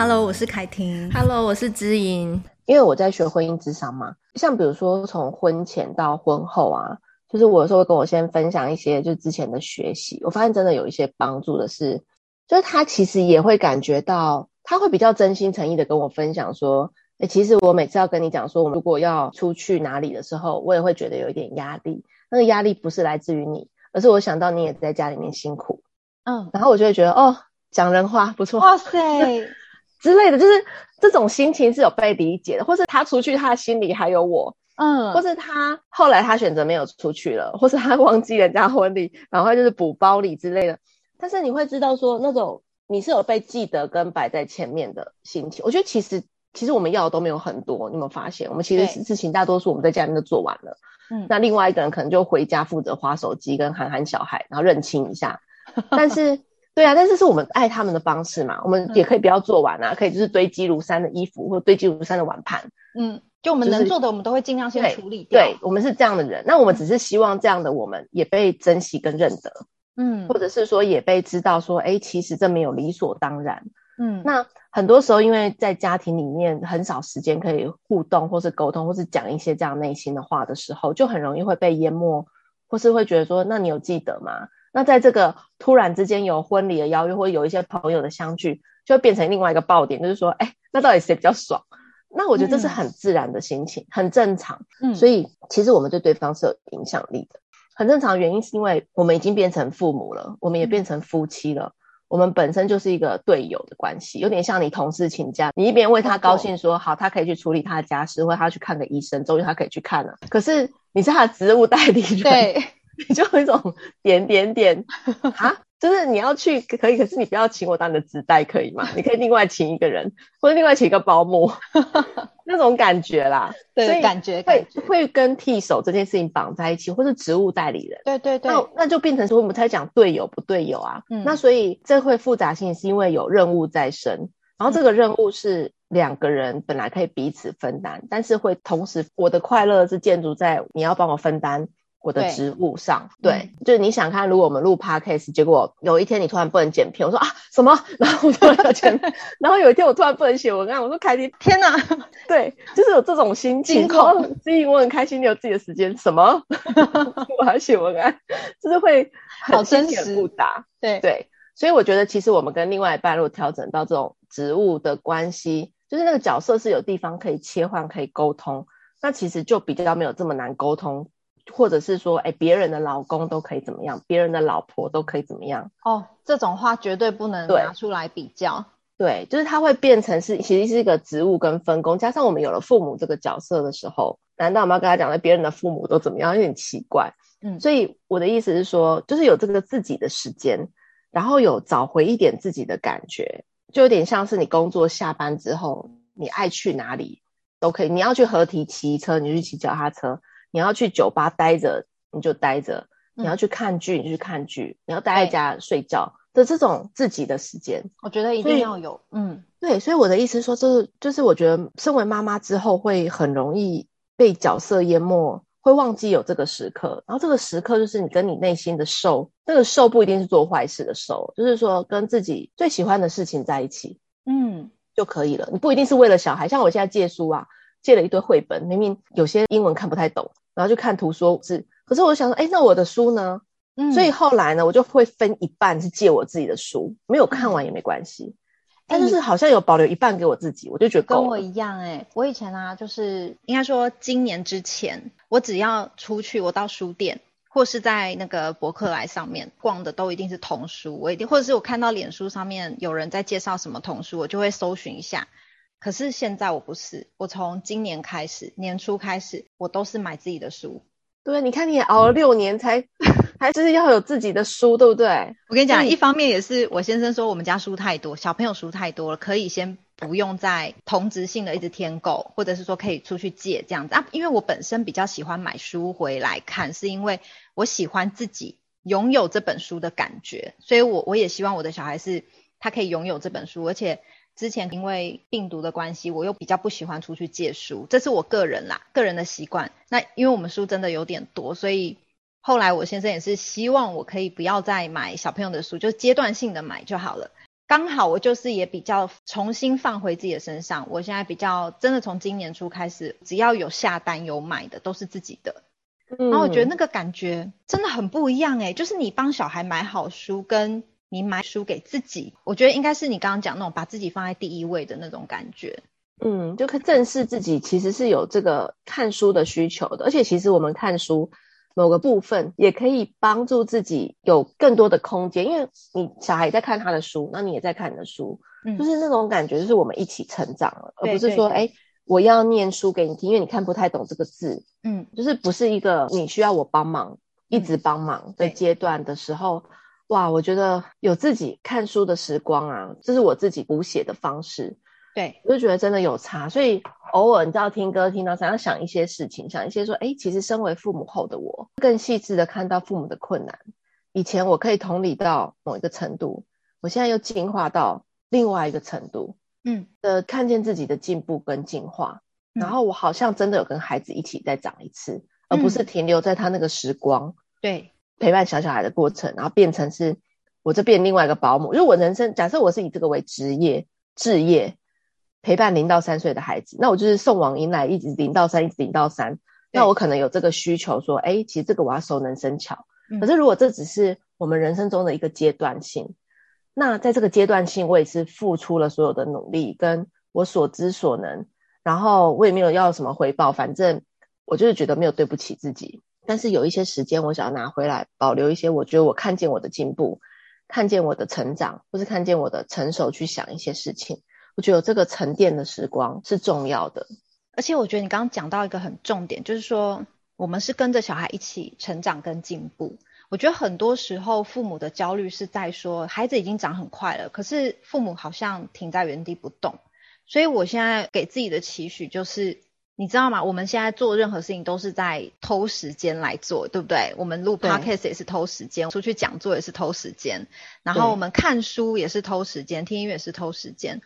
Hello，我是凯婷。Hello，我是知音。因为我在学婚姻智商嘛，像比如说从婚前到婚后啊，就是我有时候会跟我先分享一些就之前的学习，我发现真的有一些帮助的是，就是他其实也会感觉到，他会比较真心诚意的跟我分享说，诶，其实我每次要跟你讲说，我们如果要出去哪里的时候，我也会觉得有一点压力。那个压力不是来自于你，而是我想到你也在家里面辛苦，嗯，然后我就会觉得哦，讲人话不错，哇塞。之类的，就是这种心情是有被理解的，或是他出去，他心里还有我，嗯，或是他后来他选择没有出去了，或是他忘记人家婚礼，然后就是补包礼之类的。但是你会知道说，那种你是有被记得跟摆在前面的心情。我觉得其实其实我们要的都没有很多，你有没有发现？我们其实事情大多数我们在家里面都做完了，嗯，那另外一个人可能就回家负责划手机跟喊喊小孩，然后认亲一下，但是。对啊，但是是我们爱他们的方式嘛，我们也可以不要做完啊，嗯、可以就是堆积如山的衣服或堆积如山的碗盘。嗯，就我们能做的，我们都会尽量先处理掉。对，对，我们是这样的人，那我们只是希望这样的我们也被珍惜跟认得，嗯，或者是说也被知道说，哎，其实这没有理所当然。嗯，那很多时候因为在家庭里面很少时间可以互动，或是沟通，或是讲一些这样内心的话的时候，就很容易会被淹没，或是会觉得说，那你有记得吗？那在这个突然之间有婚礼的邀约，或者有一些朋友的相聚，就会变成另外一个爆点，就是说，哎，那到底谁比较爽？那我觉得这是很自然的心情，嗯、很正常。嗯，所以其实我们对对方是有影响力的，很正常的原因是因为我们已经变成父母了，我们也变成夫妻了，嗯、我们本身就是一个队友的关系，有点像你同事请假，你一边为他高兴说，说好，他可以去处理他的家事，或者他去看个医生，终于他可以去看了。可是你是他的职务代理人。对。你就有一种点点点啊，就是你要去可以，可是你不要请我当你的子代，可以吗？你可以另外请一个人，或者另外请一个保姆，那种感觉啦。对，感觉会会跟替手这件事情绑在一起，或是职务代理人。对对对，那那就变成说我们才讲队友不队友啊。嗯，那所以这会复杂性是因为有任务在身，然后这个任务是两个人本来可以彼此分担，嗯、但是会同时我的快乐是建筑在你要帮我分担。我的职务上，对，就是你想看，如果我们录 podcast，结果有一天你突然不能剪片，我说啊什么？然后我突然要剪，然后有一天我突然不能写文案，我说凯蒂，天哪！对，就是有这种心情，所以我很开心你有自己的时间。什么？我还要写文案，就是会很真实不答。对对，所以我觉得其实我们跟另外一半如果调整到这种职务的关系，就是那个角色是有地方可以切换、可以沟通，那其实就比较没有这么难沟通。或者是说，哎，别人的老公都可以怎么样，别人的老婆都可以怎么样？哦，这种话绝对不能拿出来比较。对，就是它会变成是，其实是一个职务跟分工，加上我们有了父母这个角色的时候，难道我们要跟他讲，那别人的父母都怎么样？有点奇怪。嗯，所以我的意思是说，就是有这个自己的时间，然后有找回一点自己的感觉，就有点像是你工作下班之后，你爱去哪里都可以。你要去合体骑车，你就去骑脚踏车。你要去酒吧待着，你就待着；你要去看剧，你就去看剧；你要待在家睡觉的这种自己的时间，我觉得一定要有。嗯，对，所以我的意思是说，就是就是我觉得，身为妈妈之后，会很容易被角色淹没，会忘记有这个时刻。然后这个时刻就是你跟你内心的受，那个受不一定是做坏事的受，就是说跟自己最喜欢的事情在一起，嗯，就可以了。你不一定是为了小孩，像我现在借书啊。借了一堆绘本，明明有些英文看不太懂，然后就看图说字。可是我想说，哎，那我的书呢？嗯，所以后来呢，我就会分一半是借我自己的书，没有看完也没关系。嗯，但就是好像有保留一半给我自己，我就觉得。跟我一样哎，我以前啊，就是应该说今年之前，我只要出去，我到书店或是在那个博客来上面逛的，都一定是童书。我一定，或者是我看到脸书上面有人在介绍什么童书，我就会搜寻一下。可是现在我不是，我从今年开始，年初开始，我都是买自己的书。对，你看你也熬了六年才，还是要有自己的书，对不对？我跟你讲，一方面也是我先生说我们家书太多，小朋友书太多了，可以先不用再同质性的一直添购，或者是说可以出去借这样子啊。因为我本身比较喜欢买书回来看，是因为我喜欢自己拥有这本书的感觉，所以我我也希望我的小孩是他可以拥有这本书，而且。之前因为病毒的关系，我又比较不喜欢出去借书，这是我个人啦，个人的习惯。那因为我们书真的有点多，所以后来我先生也是希望我可以不要再买小朋友的书，就阶段性的买就好了。刚好我就是也比较重新放回自己的身上。我现在比较真的从今年初开始，只要有下单有买的都是自己的。然后我觉得那个感觉真的很不一样诶，就是你帮小孩买好书，跟你买书给自己，我觉得应该是你刚刚讲那种把自己放在第一位的那种感觉。嗯，就可正视自己其实是有这个看书的需求的，而且其实我们看书某个部分也可以帮助自己有更多的空间，因为你小孩在看他的书，那你也在看你的书，嗯，就是那种感觉，就是我们一起成长了，而不是说哎。我要念书给你听，因为你看不太懂这个字，嗯，就是不是一个你需要我帮忙，一直帮忙的阶段的时候，哇，我觉得有自己看书的时光啊，这是我自己补写的方式，对，我就觉得真的有差，所以偶尔你知道听歌听到想要想一些事情，想一些说，哎，其实身为父母后的我，更细致的看到父母的困难，以前我可以同理到某一个程度，我现在又进化到另外一个程度。嗯，的看见自己的进步跟进化，嗯，然后我好像真的有跟孩子一起再长一次，嗯，而不是停留在他那个时光，对，陪伴小小孩的过程，然后变成是我这变另外一个保姆。因为我人生假设我是以这个为职业置业，陪伴零到三岁的孩子，那我就是送往迎来一直零到三，一直零到三，那我可能有这个需求说，哎，其实这个我要熟能生巧，嗯。可是如果这只是我们人生中的一个阶段性。那在这个阶段性，我也是付出了所有的努力，跟我所知所能，然后我也没有要什么回报，反正我就是觉得没有对不起自己。但是有一些时间，我想要拿回来，保留一些，我觉得我看见我的进步，看见我的成长，或是看见我的成熟，去想一些事情。我觉得这个沉淀的时光是重要的。而且我觉得你刚刚讲到一个很重点，就是说我们是跟着小孩一起成长跟进步。我觉得很多时候父母的焦虑是在说，孩子已经长很快了，可是父母好像停在原地不动。所以我现在给自己的期许就是，你知道吗？我们现在做任何事情都是在偷时间来做，对不对？我们录 podcast 也是偷时间，出去讲座也是偷时间，然后我们看书也是偷时间，听音乐也是偷时间。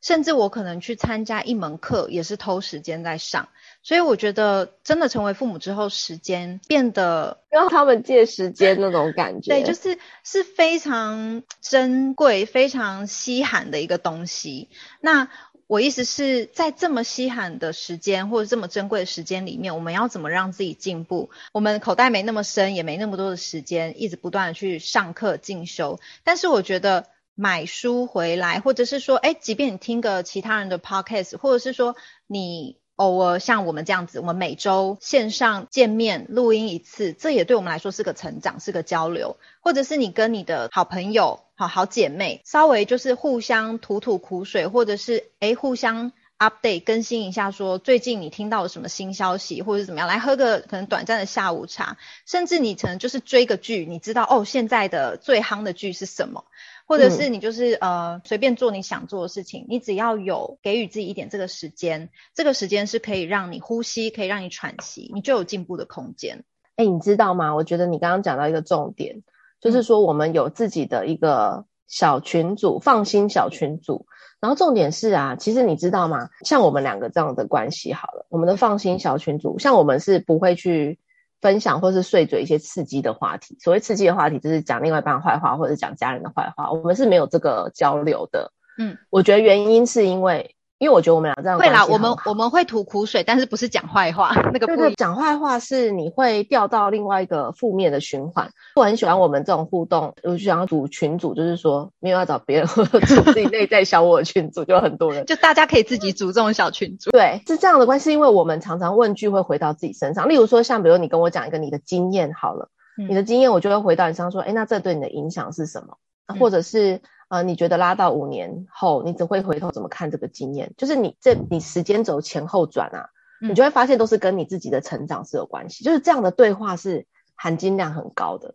甚至我可能去参加一门课，也是偷时间在上。所以我觉得，真的成为父母之后，时间变得跟他们借时间那种感觉，对，就是是非常珍贵、非常稀罕的一个东西。那我意思是在这么稀罕的时间，或者这么珍贵的时间里面，我们要怎么让自己进步？我们口袋没那么深，也没那么多的时间，一直不断的去上课进修。但是我觉得。买书回来，或者是说，诶，即便你听个其他人的 podcast，或者是说你偶尔像我们这样子，我们每周线上见面录音一次，这也对我们来说是个成长，是个交流。或者是你跟你的好朋友、好好姐妹，稍微就是互相吐吐苦水，或者是诶，互相 update 更新一下，说最近你听到了什么新消息，或者怎么样，来喝个可能短暂的下午茶，甚至你可能就是追个剧，你知道哦，现在的最夯的剧是什么？或者是你就是、嗯、呃随便做你想做的事情，你只要有给予自己一点这个时间，这个时间是可以让你呼吸，可以让你喘息，你就有进步的空间。哎、欸，你知道吗？我觉得你刚刚讲到一个重点，就是说我们有自己的一个小群组，放心小群组。然后重点是啊，其实你知道吗？像我们两个这样的关系好了，我们的放心小群组，像我们是不会去。分享或是碎嘴一些刺激的话题，所谓刺激的话题就是讲另外一半坏话或者讲家人的坏话，我们是没有这个交流的。嗯，我觉得原因是因为。因为我觉得我们俩这样会啦，我们我们会吐苦水，但是不是讲坏话，那个不讲坏话是你会掉到另外一个负面的循环。我很喜欢我们这种互动，我就想要组群组，就是说没有要找别人，组自己内在小我的群组，就很多人，就大家可以自己组这种小群组。对，是这样的关系，因为我们常常问句会回到自己身上，例如说像比如你跟我讲一个你的经验好了，嗯、你的经验我就会回到你身上说，哎，那这对你的影响是什么？嗯、或者是。呃，你觉得拉到五年后，你只会回头怎么看这个经验？就是你这你时间轴前后转啊，你就会发现都是跟你自己的成长是有关系。就是这样的对话是含金量很高的，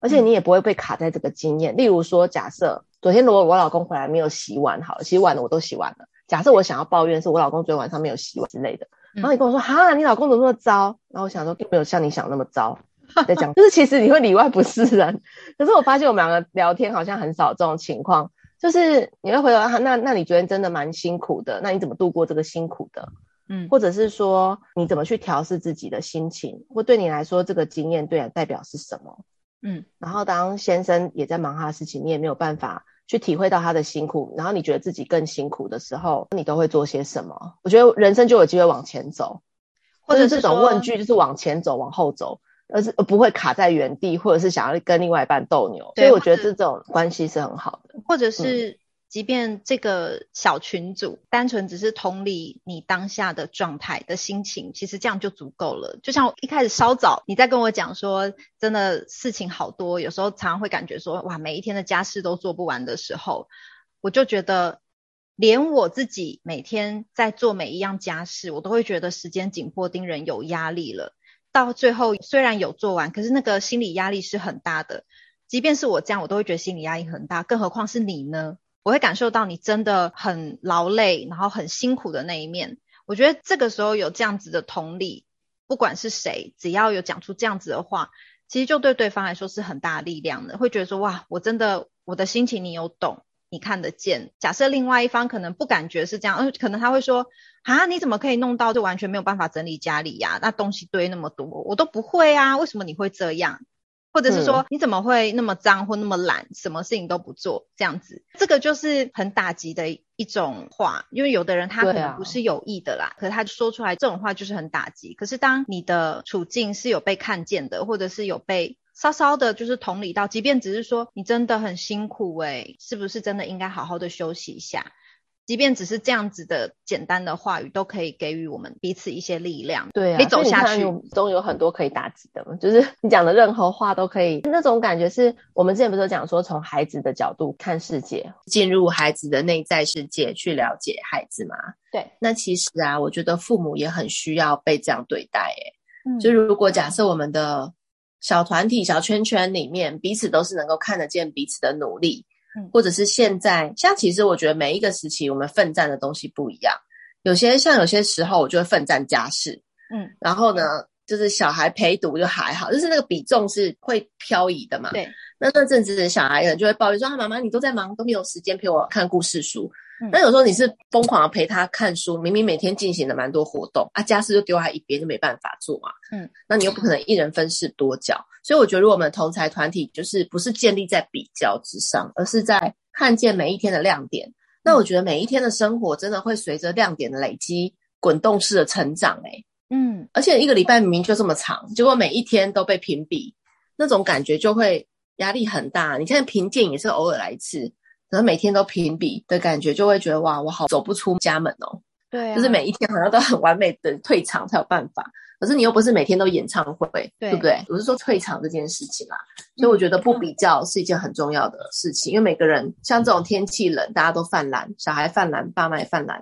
而且你也不会被卡在这个经验。例如说，假设昨天如果我老公回来没有洗碗，好了，洗碗的我都洗完了。假设我想要抱怨是我老公昨天晚上没有洗碗之类的，然后你跟我说哈，你老公怎么那么糟？然后我想说并没有像你想那么糟。在讲，就是其实你会里外不是人，可是我发现我们两个聊天好像很少这种情况，就是你会回答他，那那你觉得真的蛮辛苦的，那你怎么度过这个辛苦的？嗯，或者是说你怎么去调试自己的心情，或对你来说这个经验对你代表是什么？嗯，然后当先生也在忙他的事情，你也没有办法去体会到他的辛苦，然后你觉得自己更辛苦的时候，你都会做些什么？我觉得人生就有机会往前走，或者这种问句就是往前走、往后走，而是不会卡在原地，或者是想要跟另外一半斗牛。所以我觉得这种关系是很好的，或者是。嗯即便这个小群组单纯只是同理你当下的状态的心情，其实这样就足够了。就像一开始稍早你在跟我讲说，真的事情好多，有时候常常会感觉说，哇，每一天的家事都做不完的时候，我就觉得，连我自己每天在做每一样家事，我都会觉得时间紧迫盯人，有压力了。到最后虽然有做完，可是那个心理压力是很大的。即便是我这样，我都会觉得心理压力很大，更何况是你呢？我会感受到你真的很劳累，然后很辛苦的那一面。我觉得这个时候有这样子的同理，不管是谁，只要有讲出这样子的话，其实就对对方来说是很大力量的。会觉得说，哇，我真的我的心情你有懂，你看得见。假设另外一方可能不感觉是这样，嗯，可能他会说，啊，你怎么可以弄到就完全没有办法整理家里呀？那东西堆那么多，我都不会啊，为什么你会这样？或者是说，你怎么会那么脏或那么懒，什么事情都不做这样子？这个就是很打击的一种话，因为有的人他可能不是有意的啦，可是他说出来这种话就是很打击。可是当你的处境是有被看见的，或者是有被稍稍的，就是同理到，即便只是说你真的很辛苦欸，是不是真的应该好好的休息一下？即便只是这样子的简单的话语，都可以给予我们彼此一些力量。对啊，你走下去，总有很多可以打击的。就是你讲的任何话都可以，那种感觉是我们之前不是讲说，从孩子的角度看世界，进入孩子的内在世界去了解孩子吗？对。那其实啊，我觉得父母也很需要被这样对待。诶，嗯，就如果假设我们的小团体、小圈圈里面，彼此都是能够看得见彼此的努力。嗯或者是现在，像其实我觉得每一个时期我们奋战的东西不一样。有些像有些时候我就会奋战家事，嗯，然后呢，就是小孩陪读就还好，就是那个比重是会漂移的嘛。对，那那阵子的小孩可能就会抱怨说：“啊，妈妈你都在忙，都没有时间陪我看故事书。”那、嗯、有时候你是疯狂的陪他看书，明明每天进行了蛮多活动啊，家事就丢在一边就没办法做啊。嗯，那你又不可能一人分饰多角，所以我觉得，如果我们同侪团体就是不是建立在比较之上，而是在看见每一天的亮点，那我觉得每一天的生活真的会随着亮点的累积，滚动式的成长、欸。诶嗯，而且一个礼拜明明就这么长，结果每一天都被评比，那种感觉就会压力很大。你看评鉴也是偶尔来一次。然后每天都评比的感觉，就会觉得哇，我好走不出家门哦。对啊，就是每一天好像都很完美的退场才有办法。可是你又不是每天都演唱会，对，对不对？我是说退场这件事情啦。所以我觉得不比较是一件很重要的事情，嗯、因为每个人像这种天气冷，大家都犯懒，小孩犯懒，爸妈也犯懒，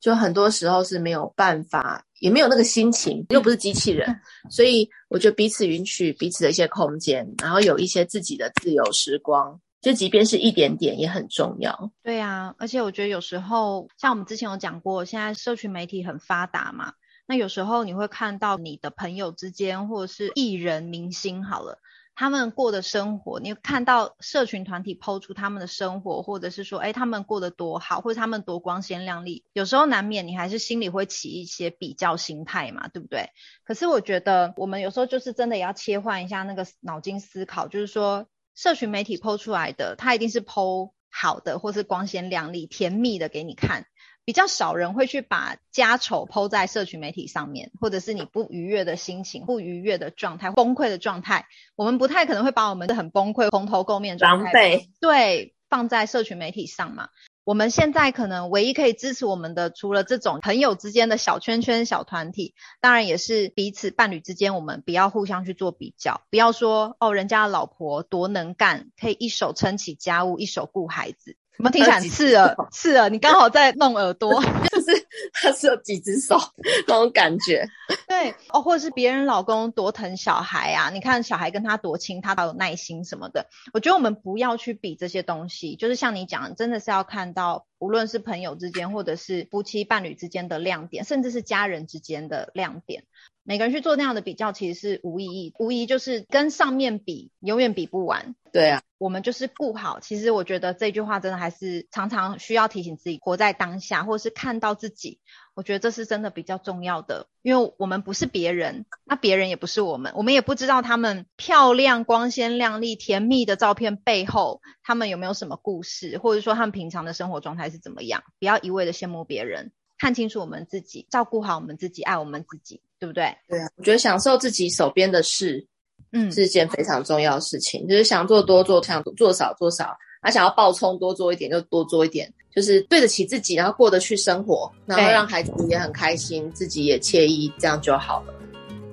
就很多时候是没有办法，也没有那个心情，又不是机器人。嗯、所以我觉得彼此允许彼此的一些空间，然后有一些自己的自由时光。就即便是一点点也很重要。对啊，而且我觉得有时候像我们之前有讲过，现在社群媒体很发达嘛，那有时候你会看到你的朋友之间，或者是艺人明星好了，他们过的生活，你看到社群团体抛出他们的生活，或者是说，哎，他们过得多好，或者他们多光鲜亮丽，有时候难免你还是心里会起一些比较心态嘛，对不对？可是我觉得我们有时候就是真的要切换一下那个脑筋思考，就是说。社群媒体 PO 出来的，它一定是 PO 好的，或是光鲜亮丽、甜蜜的给你看。比较少人会去把家丑 PO 在社群媒体上面，或者是你不愉悦的心情、不愉悦的状态、崩溃的状态，我们不太可能会把我们的很崩溃、蓬头垢面状态，狼狈，对，放在社群媒体上嘛。我们现在可能唯一可以支持我们的，除了这种朋友之间的小圈圈、小团体，当然也是彼此伴侣之间，我们不要互相去做比较，不要说哦，人家的老婆多能干，可以一手撑起家务，一手顾孩子。怎么听起来很刺耳？刺耳！你刚好在弄耳朵，就是他是有几只手 那种感觉。对哦，或者是别人老公多疼小孩啊，你看小孩跟他多亲，他好有耐心什么的。我觉得我们不要去比这些东西，就是像你讲，真的是要看到，无论是朋友之间，或者是夫妻伴侣之间的亮点，甚至是家人之间的亮点。每个人去做那样的比较，其实是无意义，无疑就是跟上面比，永远比不完。对啊，我们就是顾好。其实我觉得这句话真的还是常常需要提醒自己，活在当下，或是看到自己。我觉得这是真的比较重要的，因为我们不是别人，那别人也不是我们，我们也不知道他们漂亮、光鲜亮丽、甜蜜的照片背后，他们有没有什么故事，或者说他们平常的生活状态是怎么样。不要一味的羡慕别人，看清楚我们自己，照顾好我们自己，爱我们自己，对不对？对啊，我觉得享受自己手边的事，嗯，是一件非常重要的事情。就是想做多做，想做少做少。他想要暴冲多做一点就多做一点，就是对得起自己，然后过得去生活，然后让孩子也很开心，自己也惬意，这样就好了。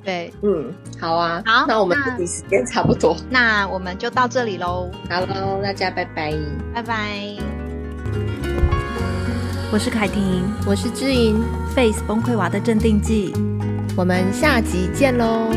对，嗯，好啊，好，那我们这里时间差不多，那我们就到这里喽。好喽，大家拜拜，拜拜。我是凯婷，我是志莹，Face 崩溃娃的镇定剂，我们下集见喽。